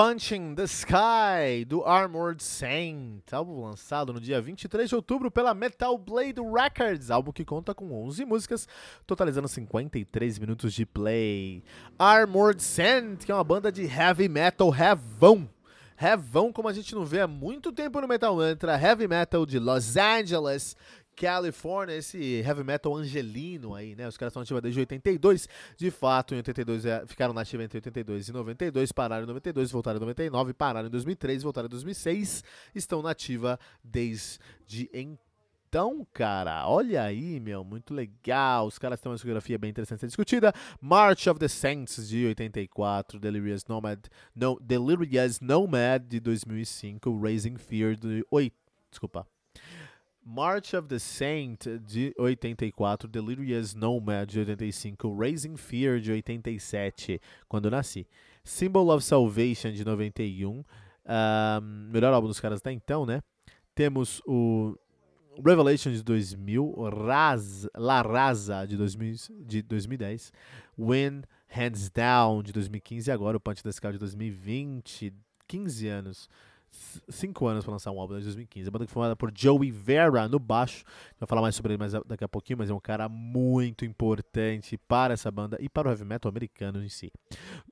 Punching the Sky, do Armored Saint, álbum lançado no dia 23 de outubro pela Metal Blade Records, álbum que conta com 11 músicas, totalizando 53 minutos de play. Armored Saint, que é uma banda de heavy metal revão, revão como a gente não vê há muito tempo no Metal Mantra, heavy metal de Los Angeles, California, esse heavy metal angelino aí, né? Os caras estão ativos desde 82. De fato, em 82 é, ficaram na ativa entre 82 e 92, pararam em 92, voltaram em 99, pararam em 2003, voltaram em 2006, estão na ativa desde então, cara, olha aí, meu, muito legal. Os caras têm uma discografia bem interessante a ser discutida. March of the Saints de 84, Delirious Nomad, no, Delirious Nomad de 2005, Raising Fear de 8, desculpa, March of the Saint de 84, Delirious Nomad de 85, Raising Fear de 87, quando nasci. Symbol of Salvation de 91, um, melhor álbum dos caras até então, né? Temos o Revelation de 2000, Raz, La Raza de, 2000, de 2010, When Hands Down de 2015 e agora o Punch the Sky de 2020, 15 anos cinco anos para lançar um álbum, desde 2015. A banda que foi formada por Joey Vera no baixo. Vai falar mais sobre ele mais daqui a pouquinho, mas é um cara muito importante para essa banda e para o heavy metal americano em si.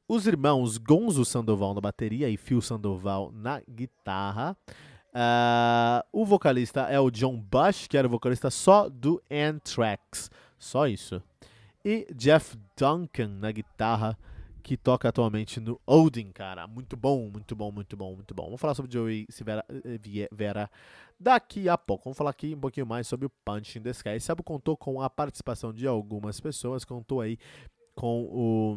Os irmãos Gonzo Sandoval na bateria e Phil Sandoval na guitarra. Uh, o vocalista é o John Bush, que era o vocalista só do Anthrax. Só isso. E Jeff Duncan na guitarra que toca atualmente no Odin, cara. Muito bom, muito bom, muito bom, muito bom. Vamos falar sobre Joey Vera, eh, Vera daqui a pouco. Vamos falar aqui um pouquinho mais sobre o Punch in the Sky. Esse álbum contou com a participação de algumas pessoas, contou aí com o.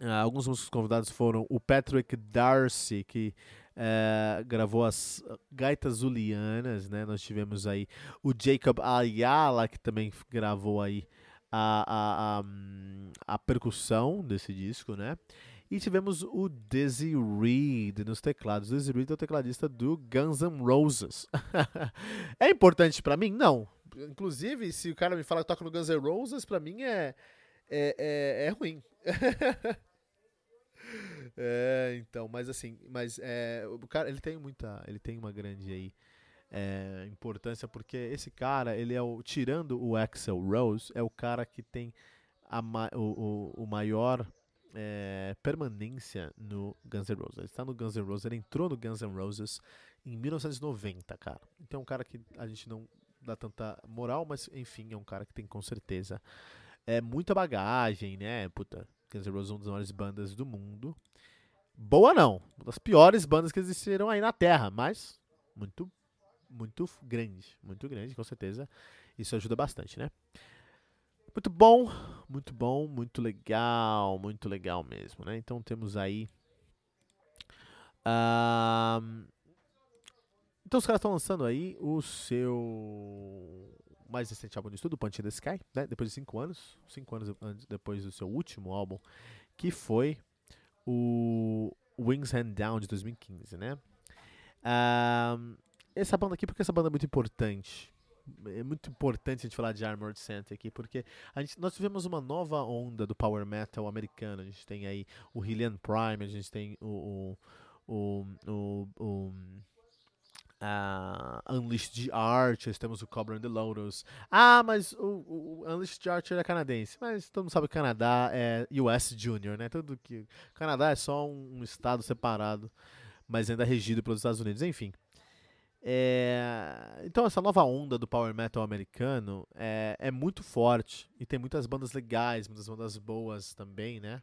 Uh, alguns músicos convidados foram o Patrick Darcy, que uh, gravou as gaitas zulianas, né? Nós tivemos aí o Jacob Ayala, que também gravou aí a, a, a, a percussão desse disco, né? E tivemos o Dizzy Reed nos teclados. O Dizzy Reed é o tecladista do Guns N' Roses. é importante para mim? Não. Inclusive, se o cara me fala que toca no Guns N' Roses, para mim é, é, é, é ruim. é, então, mas assim, mas é, o cara, ele tem muita, ele tem uma grande aí é, importância, porque esse cara, ele é o, tirando o Axel Rose, é o cara que tem a, o, o, o maior é, permanência no Guns N' Roses. Ele está no Guns N' Roses, ele entrou no Guns N' Roses em 1990, cara. Então é um cara que a gente não dá tanta moral, mas enfim, é um cara que tem com certeza é muita bagagem, né? Puta, Guns N' Roses é uma das maiores bandas do mundo. Boa não, uma das piores bandas que existiram aí na Terra, mas muito muito grande, muito grande, com certeza. Isso ajuda bastante, né? Muito bom, muito bom, muito legal, muito legal mesmo, né? Então temos aí. Uh, então os caras estão lançando aí o seu mais recente álbum de estudo, Punch in the Sky, né? Depois de cinco anos, cinco anos depois do seu último álbum, que foi o Wings Hand Down de 2015, né? Uh, essa banda aqui, porque essa banda é muito importante. É muito importante a gente falar de Armored Saint aqui, porque a gente, nós tivemos uma nova onda do power metal americano. A gente tem aí o Hillian Prime, a gente tem o, o, o, o, uh, Unleashed Archers, temos o Cobra and the Lotus. Ah, mas o, o Unleashed Archer é canadense. Mas todo mundo sabe que o Canadá é US Junior, né? Tudo que o Canadá é só um, um estado separado, mas ainda regido pelos Estados Unidos. Enfim. É, então essa nova onda do power metal americano é, é, muito forte e tem muitas bandas legais, muitas bandas boas também, né?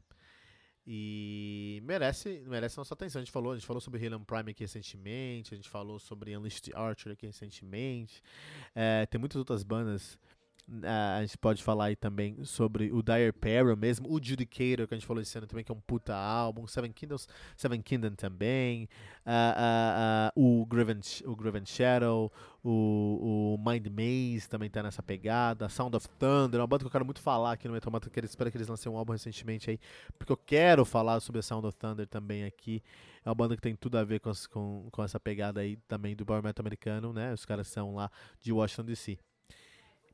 E merece, merece nossa atenção. A gente falou, a gente falou sobre Helium Prime aqui recentemente, a gente falou sobre Unleashed Archer aqui recentemente. É, tem muitas outras bandas a gente pode falar aí também sobre o Dire Peril mesmo, o Judicator, que a gente falou esse ano também, que é um puta álbum, Seven Kingdoms, Seven Kingdom também, uh, uh, o, Griven, o Griven Shadow, o, o Mind Maze também tá nessa pegada, Sound of Thunder, uma banda que eu quero muito falar aqui no Metal Mantra, que espero que eles lancem um álbum recentemente aí, porque eu quero falar sobre a Sound of Thunder também aqui. É uma banda que tem tudo a ver com, com, com essa pegada aí também do Power Metal americano, né? Os caras são lá de Washington DC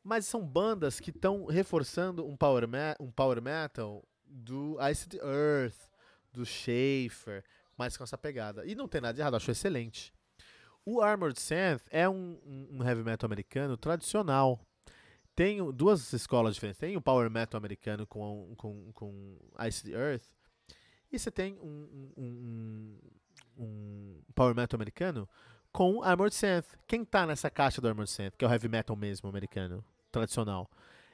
mas são bandas que estão reforçando um power, um power metal do Ice the Earth, do Schaefer, mais com essa pegada. E não tem nada de errado, acho excelente. O Armored Saint é um, um, heavy metal americano tradicional. Tem duas escolas diferentes. Tem o power metal americano com, com, com Ice the Earth. E você tem um, um, um power metal americano com Armored Saint. Quem tá nessa caixa do Armored Saint, que é o heavy metal mesmo americano? Tradicional.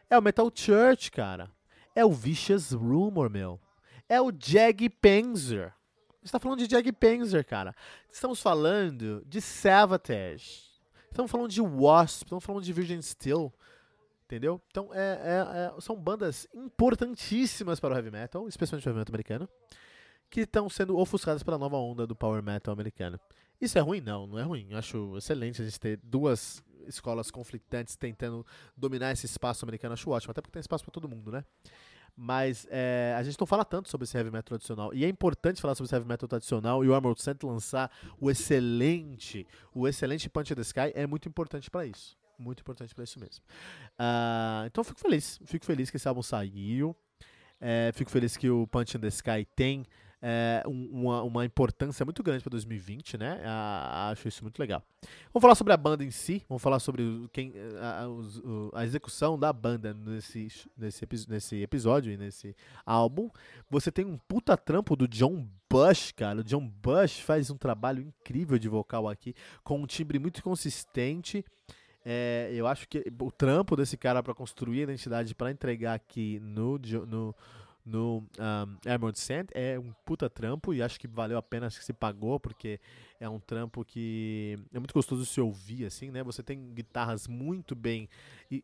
É o Metal Church, cara. É o Vicious Rumor, meu. É o Jag Panzer. Você tá falando de Jag Panzer, cara. Estamos falando de Savatage. Estamos falando de Wasp. Estamos falando de Virgin Steel. Entendeu? Então, é, é, é, são bandas importantíssimas para o heavy metal, especialmente o heavy metal americano, que estão sendo ofuscadas pela nova onda do power metal americano. Isso é ruim? Não, não é ruim. Eu acho excelente a gente ter duas escolas conflitantes tentando dominar esse espaço americano, acho ótimo, até porque tem espaço para todo mundo, né? Mas é, a gente não fala tanto sobre esse heavy metal tradicional. E é importante falar sobre esse heavy metal tradicional. E o Armored Saint lançar o excelente, o excelente Punch in the Sky é muito importante para isso. Muito importante para isso mesmo. Uh, então fico feliz. Fico feliz que esse álbum saiu. É, fico feliz que o Punch in the Sky tem é, uma, uma, importância muito grande para 2020, né? A, acho isso muito legal. Vamos falar sobre a banda em si, vamos falar sobre quem, a, a, execução da banda nesse, nesse, nesse episódio e nesse álbum. Você tem um puta trampo do John Bush, cara. O John Bush faz um trabalho incrível de vocal aqui, com um timbre muito consistente. É, eu acho que o trampo desse cara para construir a identidade para entregar aqui no, no, no um, Armored Sand é um puta trampo e acho que valeu a pena, acho que se pagou, porque é um trampo que é muito gostoso se ouvir, assim, né? Você tem guitarras muito bem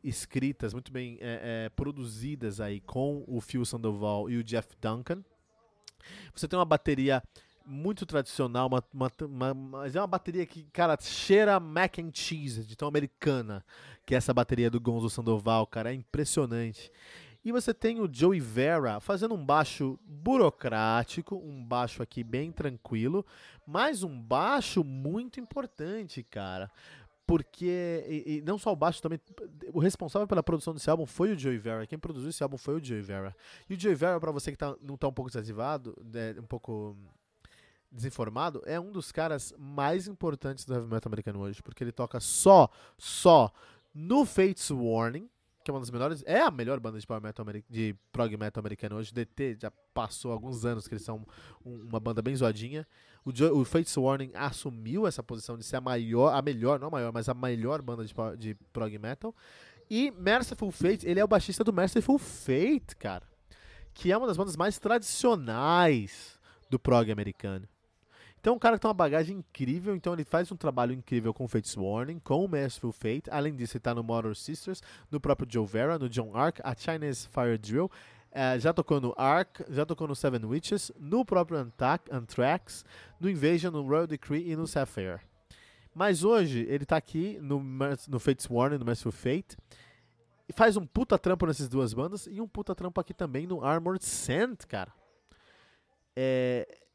escritas, muito bem é, é, produzidas aí com o Phil Sandoval e o Jeff Duncan. Você tem uma bateria muito tradicional, uma, uma, uma, mas é uma bateria que, cara, cheira mac and cheese, de tão americana, que é essa bateria do Gonzo Sandoval, cara, é impressionante. E você tem o Joey Vera fazendo um baixo burocrático, um baixo aqui bem tranquilo, mas um baixo muito importante, cara. Porque, e, e não só o baixo, também. O responsável pela produção desse álbum foi o Joey Vera. Quem produziu esse álbum foi o Joey Vera. E o Joey Vera, para você que tá, não tá um pouco desativado, né, um pouco desinformado, é um dos caras mais importantes do heavy metal americano hoje. Porque ele toca só, só no Fates Warning que é uma das melhores, é a melhor banda de power metal de prog metal americano hoje. DT já passou alguns anos que eles são uma banda bem zoadinha. O, o Fates Warning assumiu essa posição de ser a maior, a melhor, não a maior, mas a melhor banda de, de prog metal. E Merciful Fate, ele é o baixista do Merciful Fate, cara, que é uma das bandas mais tradicionais do prog americano. Então, um cara que tem uma bagagem incrível, então ele faz um trabalho incrível com Fates Warning, com o Masterful Fate. Além disso, ele tá no Motor Sisters, no próprio Joe Vera, no John Ark, a Chinese Fire Drill. Uh, já tocou no Ark, já tocou no Seven Witches, no próprio Antac, Anthrax, no Invasion, no Royal Decree e no Sapphire. Mas hoje ele tá aqui no, no Fates Warning, no Merciful Fate, e faz um puta trampo nessas duas bandas e um puta trampo aqui também no Armored Saint, cara. É,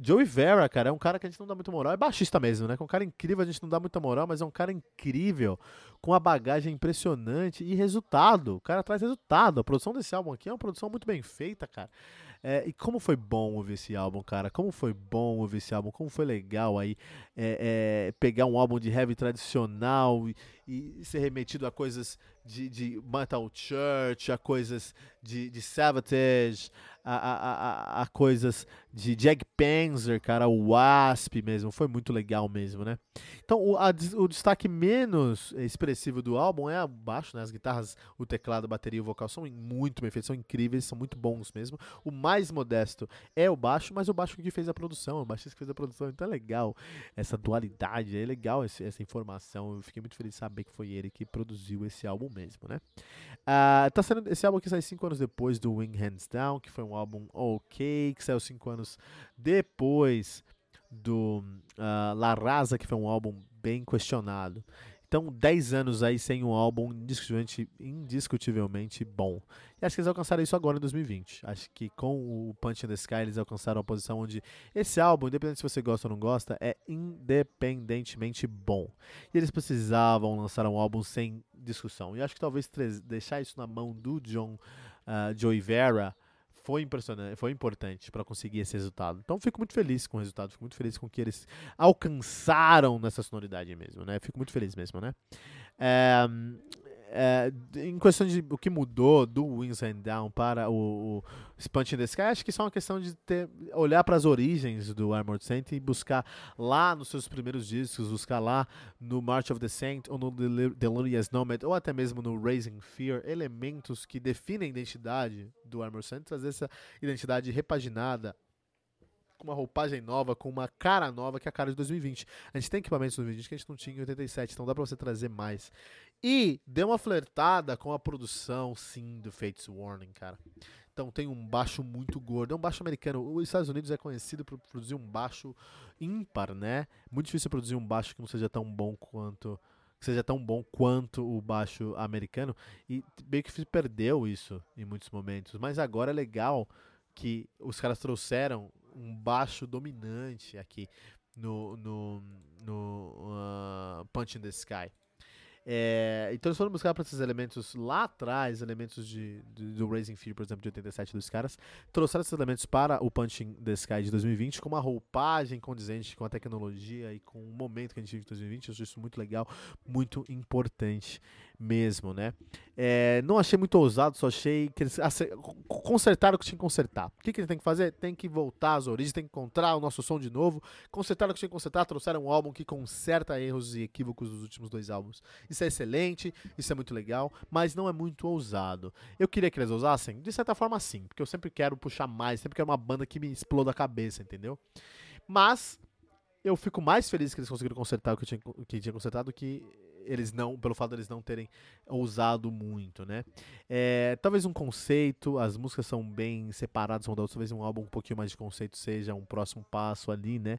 Joey Vera, cara, é um cara que a gente não dá muita moral. É baixista mesmo, né? É um cara incrível, a gente não dá muita moral, mas é um cara incrível, com uma bagagem impressionante e resultado. O cara traz resultado. A produção desse álbum aqui é uma produção muito bem feita, cara. É, e como foi bom ouvir esse álbum, cara. Como foi bom ouvir esse álbum. Como foi legal aí é, é, pegar um álbum de heavy tradicional e, e ser remetido a coisas de, de Metal Church, a coisas de, de Savatage, a, a, a, a coisas de Jag Panzer, cara, o Wasp mesmo, foi muito legal mesmo, né? Então, o, a, o destaque menos expressivo do álbum é abaixo, né? As guitarras, o teclado, a bateria e o vocal são muito bem feitos, são incríveis, são muito bons mesmo. O mais modesto é o baixo, mas o baixo que fez a produção, o baixista que fez a produção, então é legal essa dualidade, é legal esse, essa informação. Eu fiquei muito feliz de saber que foi ele que produziu esse álbum mesmo, né? Uh, tá sendo, esse álbum aqui sai 5 anos depois do Wing Hands Down, que foi um álbum ok, que saiu 5 anos depois do uh, La Raza, que foi um álbum bem questionado. Então, 10 anos aí sem um álbum indiscutivelmente, indiscutivelmente bom. E acho que eles alcançaram isso agora em 2020. Acho que com o Punch in the Sky eles alcançaram a posição onde esse álbum, independente se você gosta ou não gosta, é independentemente bom. E eles precisavam lançar um álbum sem discussão. E acho que talvez deixar isso na mão do John uh, Joey Vera foi impressionante, foi importante para conseguir esse resultado. Então fico muito feliz com o resultado, fico muito feliz com o que eles alcançaram nessa sonoridade mesmo, né? Fico muito feliz mesmo, né? É, é, em questão de o que mudou do Wings and Down para o, o the Sky, acho que é uma questão de ter, olhar para as origens do Armored Saint e buscar lá nos seus primeiros discos, buscar lá no March of the Saint ou no Delirious Nomad ou até mesmo no Raising Fear, elementos que definem a identidade do Armored Saint, trazer essa identidade repaginada com uma roupagem nova, com uma cara nova, que é a cara de 2020. A gente tem equipamentos de 2020 que a gente não tinha em 87, então dá pra você trazer mais. E deu uma flertada com a produção, sim, do Fates Warning, cara. Então tem um baixo muito gordo. É um baixo americano. Os Estados Unidos é conhecido por produzir um baixo ímpar, né? Muito difícil produzir um baixo que não seja tão bom quanto que seja tão bom quanto o baixo americano e meio que perdeu isso em muitos momentos, mas agora é legal que os caras trouxeram um baixo dominante aqui no, no, no uh, Punch in the Sky. É, então eles foram buscar para esses elementos lá atrás, elementos de, de, do Raising Fear, por exemplo, de 87 dos caras, trouxeram esses elementos para o Punching the Sky de 2020 com uma roupagem condizente com a tecnologia e com o momento que a gente vive em 2020. Eu acho isso muito legal, muito importante mesmo, né? É, não achei muito ousado, só achei que eles consertaram o que tinha que consertar. O que, que eles têm que fazer? Tem que voltar às origens, tem que encontrar o nosso som de novo, consertaram o que tinha que consertar, trouxeram um álbum que conserta erros e equívocos dos últimos dois álbuns. Isso é excelente, isso é muito legal, mas não é muito ousado. Eu queria que eles ousassem? De certa forma, sim, porque eu sempre quero puxar mais, sempre quero uma banda que me exploda a cabeça, entendeu? Mas eu fico mais feliz que eles conseguiram consertar o que tinha, que tinha consertado do que eles não, pelo fato de não terem ousado muito, né? É, talvez um conceito, as músicas são bem separadas uma da outra, talvez um álbum um pouquinho mais de conceito seja um próximo passo ali, né?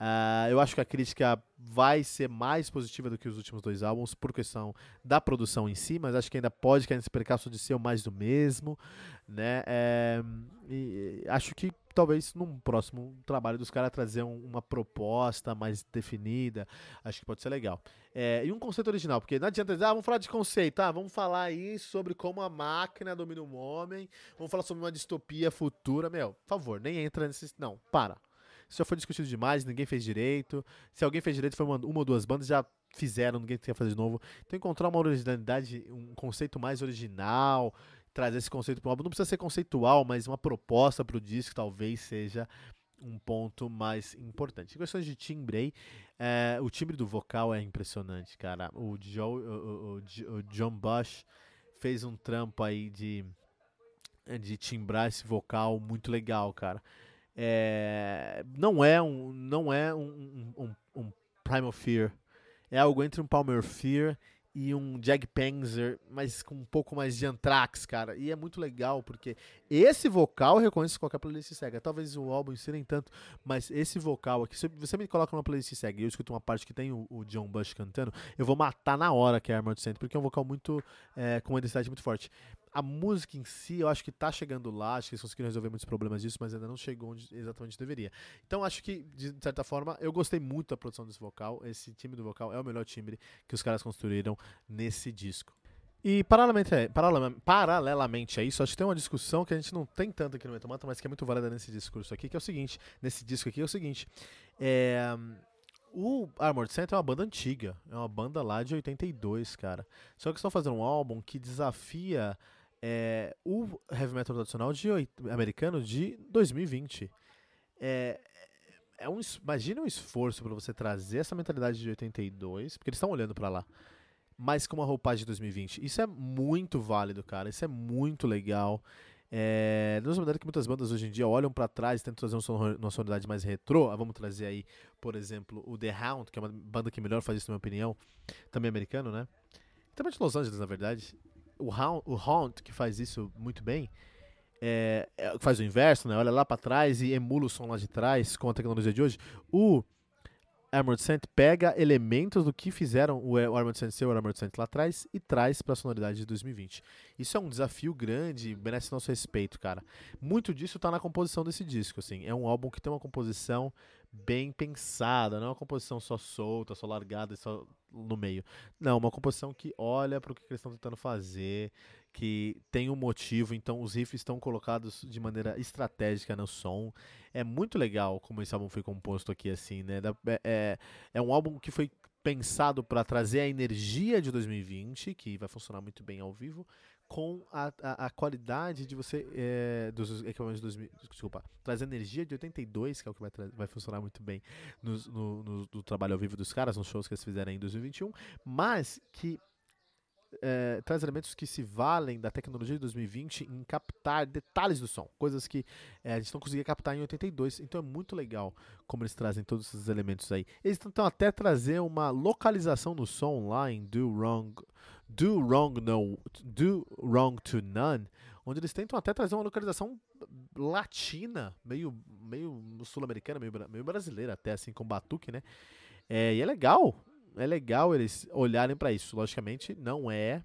Uh, eu acho que a crítica vai ser mais positiva do que os últimos dois álbuns por questão da produção em si, mas acho que ainda pode cair nesse percalço de ser mais do mesmo, né? É, e, acho que talvez num próximo trabalho dos caras trazer um, uma proposta mais definida, acho que pode ser legal. É, e um conceito original, porque não adianta dizer, ah, vamos falar de conceito, tá? Vamos falar aí sobre como a máquina domina o homem, vamos falar sobre uma distopia futura, meu, por favor, nem entra nesse... Não, para. Isso já foi discutido demais, ninguém fez direito. Se alguém fez direito, foi uma, uma ou duas bandas, já fizeram, ninguém quer fazer de novo. Então encontrar uma originalidade, um conceito mais original, trazer esse conceito para o álbum. Não precisa ser conceitual, mas uma proposta para o disco talvez seja um ponto mais importante. Em questões de timbre aí, é, o timbre do vocal é impressionante, cara. O, Joe, o, o, o, John Bush fez um trampo aí de, de timbrar esse vocal muito legal, cara. É, não é um não é um, um, um Primal Fear. É algo entre um Palmer Fear e um Jag Panzer, mas com um pouco mais de Anthrax, cara. E é muito legal, porque esse vocal eu reconheço qualquer playlist cega. Talvez o álbum em nem tanto, mas esse vocal aqui, se você me coloca numa playlist cega e eu escuto uma parte que tem o, o John Bush cantando, eu vou matar na hora que é Armored Saint, porque é um vocal muito, é, com uma identidade muito forte a música em si, eu acho que tá chegando lá, acho que eles conseguiram resolver muitos problemas disso, mas ainda não chegou onde exatamente deveria. Então acho que, de certa forma, eu gostei muito da produção desse vocal. Esse time do vocal é o melhor timbre que os caras construíram nesse disco. E paralelamente, paralelamente a isso, acho que tem uma discussão que a gente não tem tanto aqui no Metomata, mas que é muito válida nesse discurso aqui, que é o seguinte, nesse disco aqui é o seguinte, é, o Armored Saint é uma banda antiga, é uma banda lá de 82, cara. Só que estão fazendo um álbum que desafia é, o heavy metal tradicional de, americano de 2020. É, é um, imagina um esforço para você trazer essa mentalidade de 82, porque eles estão olhando para lá, mas com uma roupagem de 2020. Isso é muito válido, cara. Isso é muito legal. É, não maneira que muitas bandas hoje em dia olham para trás e tentam trazer uma sonoridade mais retrô. Ah, vamos trazer aí, por exemplo, o The Hound, que é uma banda que melhor faz isso, na minha opinião, também americano, né? também de Los Angeles, na verdade. O Haunt, o que faz isso muito bem, é, é, faz o inverso, né? Olha lá para trás e emula o som lá de trás com a tecnologia de hoje. O Armored Saint pega elementos do que fizeram o Armored Saint ser o Armored Saint lá atrás e traz para a sonoridade de 2020. Isso é um desafio grande, merece nosso respeito, cara. Muito disso está na composição desse disco, assim. É um álbum que tem uma composição bem pensada, não é uma composição só solta, só largada, só no meio. Não, uma composição que olha para o que eles estão tentando fazer, que tem um motivo, então os riffs estão colocados de maneira estratégica no som. É muito legal como esse álbum foi composto aqui, assim, né? É, é, é um álbum que foi pensado para trazer a energia de 2020, que vai funcionar muito bem ao vivo, com a, a, a qualidade de você é, dos equipamentos 2000, desculpa, traz energia de 82, que é o que vai, vai funcionar muito bem no, no, no, no, trabalho ao vivo dos caras, nos shows que eles fizeram em 2021, mas que é, traz elementos que se valem da tecnologia de 2020 em captar detalhes do som, coisas que é, a gente não conseguia captar em 82. Então é muito legal como eles trazem todos esses elementos aí. Eles tentam até trazer uma localização no som lá em Do Wrong, Do Wrong No, Do Wrong to None, onde eles tentam até trazer uma localização latina, meio, meio sul-americana, meio, meio brasileira, até assim com batuque, né? É, e é legal, é legal eles olharem para isso. Logicamente, não é,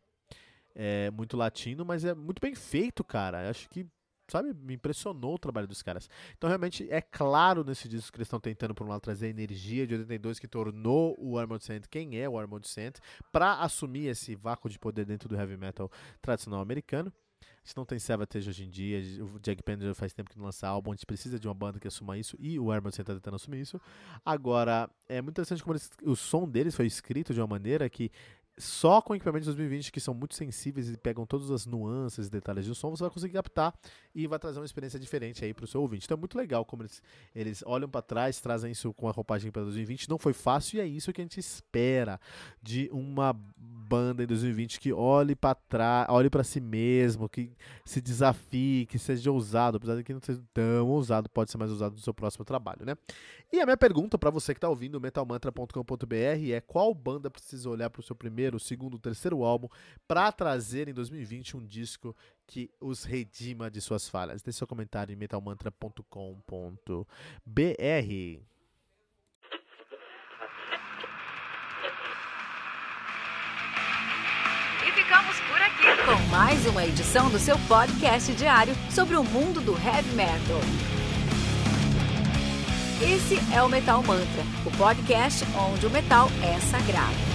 é, muito latino, mas é muito bem feito, cara. Acho que, sabe, me impressionou o trabalho dos caras. Então, realmente, é claro nesse disco que eles estão tentando, por um lado, trazer a energia de 82 que tornou o Armored Saint quem é o Armored Saint, para assumir esse vácuo de poder dentro do heavy metal tradicional americano. A gente não tem Savatage hoje em dia, o Jack Pender faz tempo que não lança álbum, a gente precisa de uma banda que assuma isso, e o Armored está tentando assumir isso. Agora, é muito interessante como eles, o som deles foi escrito de uma maneira que só com equipamentos de 2020 que são muito sensíveis e pegam todas as nuances e detalhes do som, você vai conseguir captar e vai trazer uma experiência diferente aí para o seu ouvinte. Então é muito legal como eles, eles olham para trás, trazem isso com a roupagem para 2020. Não foi fácil e é isso que a gente espera de uma banda em 2020 que olhe para trás, olhe para si mesmo, que se desafie, que seja ousado, apesar de que não seja tão ousado, pode ser mais ousado no seu próximo trabalho, né? E a minha pergunta para você que está ouvindo metalmantra.com.br é qual banda precisa olhar para o seu primeiro primeiro, segundo, terceiro álbum para trazer em 2020 um disco que os redima de suas falhas. Deixe seu comentário em metalmantra.com.br. E ficamos por aqui com mais uma edição do seu podcast diário sobre o mundo do heavy metal. Esse é o Metal Mantra, o podcast onde o metal é sagrado.